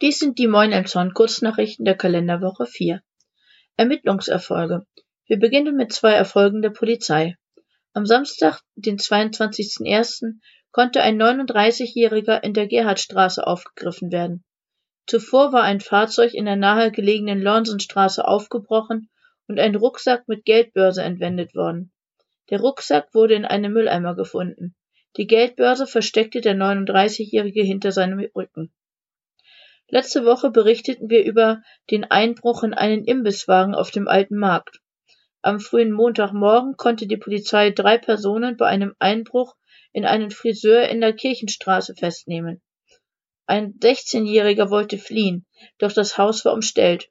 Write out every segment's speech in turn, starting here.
Dies sind die Moin Emshorn Kurznachrichten der Kalenderwoche 4. Ermittlungserfolge. Wir beginnen mit zwei Erfolgen der Polizei. Am Samstag, den 22.01., konnte ein 39-Jähriger in der Gerhardstraße aufgegriffen werden. Zuvor war ein Fahrzeug in der nahe gelegenen Lornsenstraße aufgebrochen und ein Rucksack mit Geldbörse entwendet worden. Der Rucksack wurde in einem Mülleimer gefunden. Die Geldbörse versteckte der 39-Jährige hinter seinem Rücken. Letzte Woche berichteten wir über den Einbruch in einen Imbisswagen auf dem Alten Markt. Am frühen Montagmorgen konnte die Polizei drei Personen bei einem Einbruch in einen Friseur in der Kirchenstraße festnehmen. Ein 16-Jähriger wollte fliehen, doch das Haus war umstellt.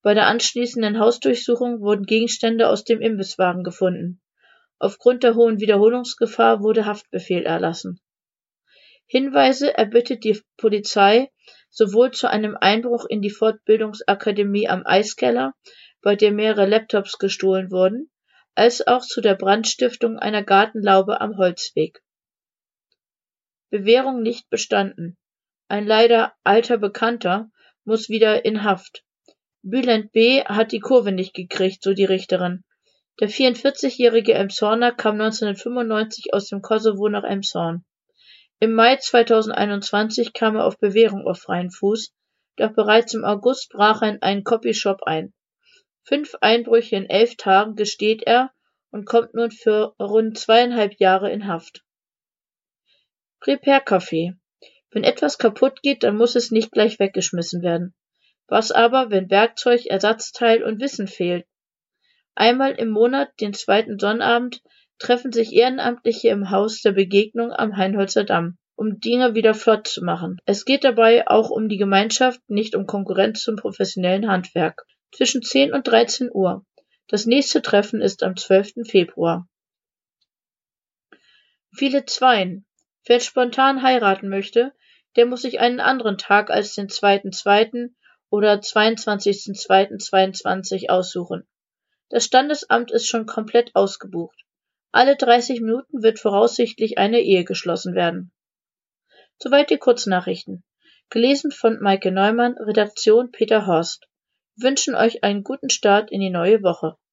Bei der anschließenden Hausdurchsuchung wurden Gegenstände aus dem Imbisswagen gefunden. Aufgrund der hohen Wiederholungsgefahr wurde Haftbefehl erlassen. Hinweise erbittet die Polizei sowohl zu einem Einbruch in die Fortbildungsakademie am Eiskeller, bei der mehrere Laptops gestohlen wurden, als auch zu der Brandstiftung einer Gartenlaube am Holzweg. Bewährung nicht bestanden. Ein leider alter Bekannter muss wieder in Haft. Bülent B. hat die Kurve nicht gekriegt, so die Richterin. Der 44-jährige Emshorner kam 1995 aus dem Kosovo nach Emshorn. Im Mai 2021 kam er auf Bewährung auf freien Fuß, doch bereits im August brach er in einen Copyshop ein. Fünf Einbrüche in elf Tagen gesteht er und kommt nun für rund zweieinhalb Jahre in Haft. Repair Café. Wenn etwas kaputt geht, dann muss es nicht gleich weggeschmissen werden. Was aber, wenn Werkzeug, Ersatzteil und Wissen fehlt? Einmal im Monat, den zweiten Sonnabend, treffen sich Ehrenamtliche im Haus der Begegnung am Heinholzer Damm, um Dinge wieder flott zu machen. Es geht dabei auch um die Gemeinschaft, nicht um Konkurrenz zum professionellen Handwerk. Zwischen 10 und 13 Uhr. Das nächste Treffen ist am 12. Februar. Viele Zweien. Wer spontan heiraten möchte, der muss sich einen anderen Tag als den 2.2. oder 22.2.22 aussuchen. Das Standesamt ist schon komplett ausgebucht. Alle 30 Minuten wird voraussichtlich eine Ehe geschlossen werden. Soweit die Kurznachrichten. Gelesen von Maike Neumann, Redaktion Peter Horst. Wünschen euch einen guten Start in die neue Woche.